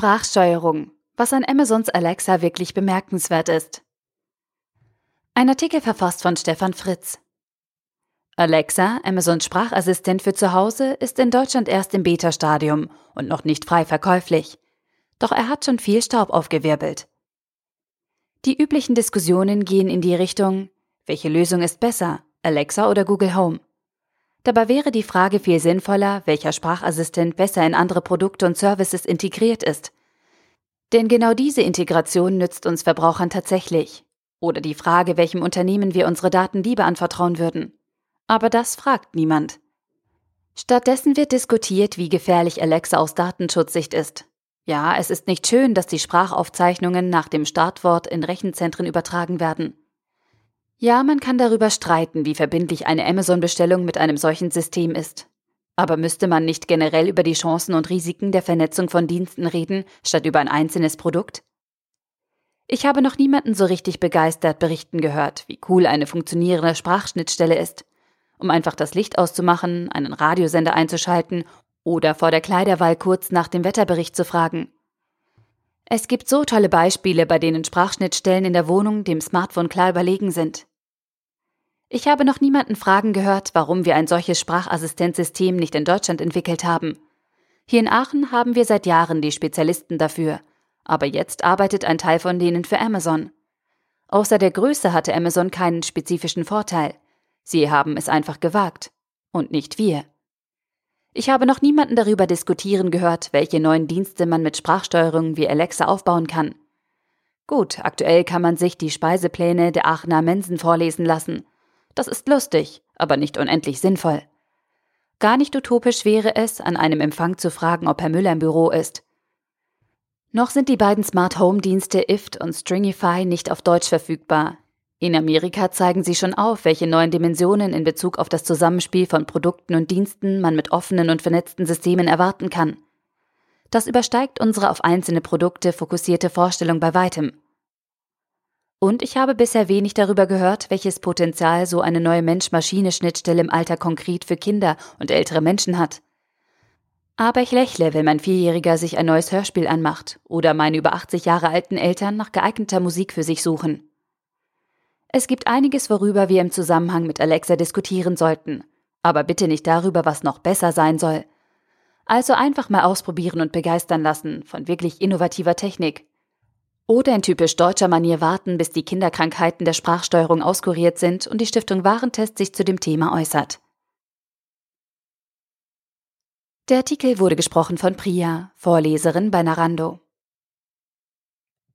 Sprachsteuerung, was an Amazons Alexa wirklich bemerkenswert ist. Ein Artikel verfasst von Stefan Fritz. Alexa, Amazons Sprachassistent für zu Hause, ist in Deutschland erst im Beta-Stadium und noch nicht frei verkäuflich. Doch er hat schon viel Staub aufgewirbelt. Die üblichen Diskussionen gehen in die Richtung, welche Lösung ist besser, Alexa oder Google Home? Dabei wäre die Frage viel sinnvoller, welcher Sprachassistent besser in andere Produkte und Services integriert ist. Denn genau diese Integration nützt uns Verbrauchern tatsächlich. Oder die Frage, welchem Unternehmen wir unsere Daten lieber anvertrauen würden. Aber das fragt niemand. Stattdessen wird diskutiert, wie gefährlich Alexa aus Datenschutzsicht ist. Ja, es ist nicht schön, dass die Sprachaufzeichnungen nach dem Startwort in Rechenzentren übertragen werden. Ja, man kann darüber streiten, wie verbindlich eine Amazon-Bestellung mit einem solchen System ist. Aber müsste man nicht generell über die Chancen und Risiken der Vernetzung von Diensten reden, statt über ein einzelnes Produkt? Ich habe noch niemanden so richtig begeistert berichten gehört, wie cool eine funktionierende Sprachschnittstelle ist. Um einfach das Licht auszumachen, einen Radiosender einzuschalten oder vor der Kleiderwahl kurz nach dem Wetterbericht zu fragen. Es gibt so tolle Beispiele, bei denen Sprachschnittstellen in der Wohnung dem Smartphone klar überlegen sind. Ich habe noch niemanden fragen gehört, warum wir ein solches Sprachassistenzsystem nicht in Deutschland entwickelt haben. Hier in Aachen haben wir seit Jahren die Spezialisten dafür, aber jetzt arbeitet ein Teil von denen für Amazon. Außer der Größe hatte Amazon keinen spezifischen Vorteil. Sie haben es einfach gewagt. Und nicht wir. Ich habe noch niemanden darüber diskutieren gehört, welche neuen Dienste man mit Sprachsteuerung wie Alexa aufbauen kann. Gut, aktuell kann man sich die Speisepläne der Aachener Mensen vorlesen lassen. Das ist lustig, aber nicht unendlich sinnvoll. Gar nicht utopisch wäre es, an einem Empfang zu fragen, ob Herr Müller im Büro ist. Noch sind die beiden Smart Home Dienste IFT und Stringify nicht auf Deutsch verfügbar. In Amerika zeigen sie schon auf, welche neuen Dimensionen in Bezug auf das Zusammenspiel von Produkten und Diensten man mit offenen und vernetzten Systemen erwarten kann. Das übersteigt unsere auf einzelne Produkte fokussierte Vorstellung bei weitem. Und ich habe bisher wenig darüber gehört, welches Potenzial so eine neue Mensch-Maschine-Schnittstelle im Alter konkret für Kinder und ältere Menschen hat. Aber ich lächle, wenn mein Vierjähriger sich ein neues Hörspiel anmacht oder meine über 80 Jahre alten Eltern nach geeigneter Musik für sich suchen. Es gibt einiges, worüber wir im Zusammenhang mit Alexa diskutieren sollten, aber bitte nicht darüber, was noch besser sein soll. Also einfach mal ausprobieren und begeistern lassen von wirklich innovativer Technik oder in typisch deutscher Manier warten, bis die Kinderkrankheiten der Sprachsteuerung auskuriert sind und die Stiftung Warentest sich zu dem Thema äußert. Der Artikel wurde gesprochen von Priya, Vorleserin bei Narando.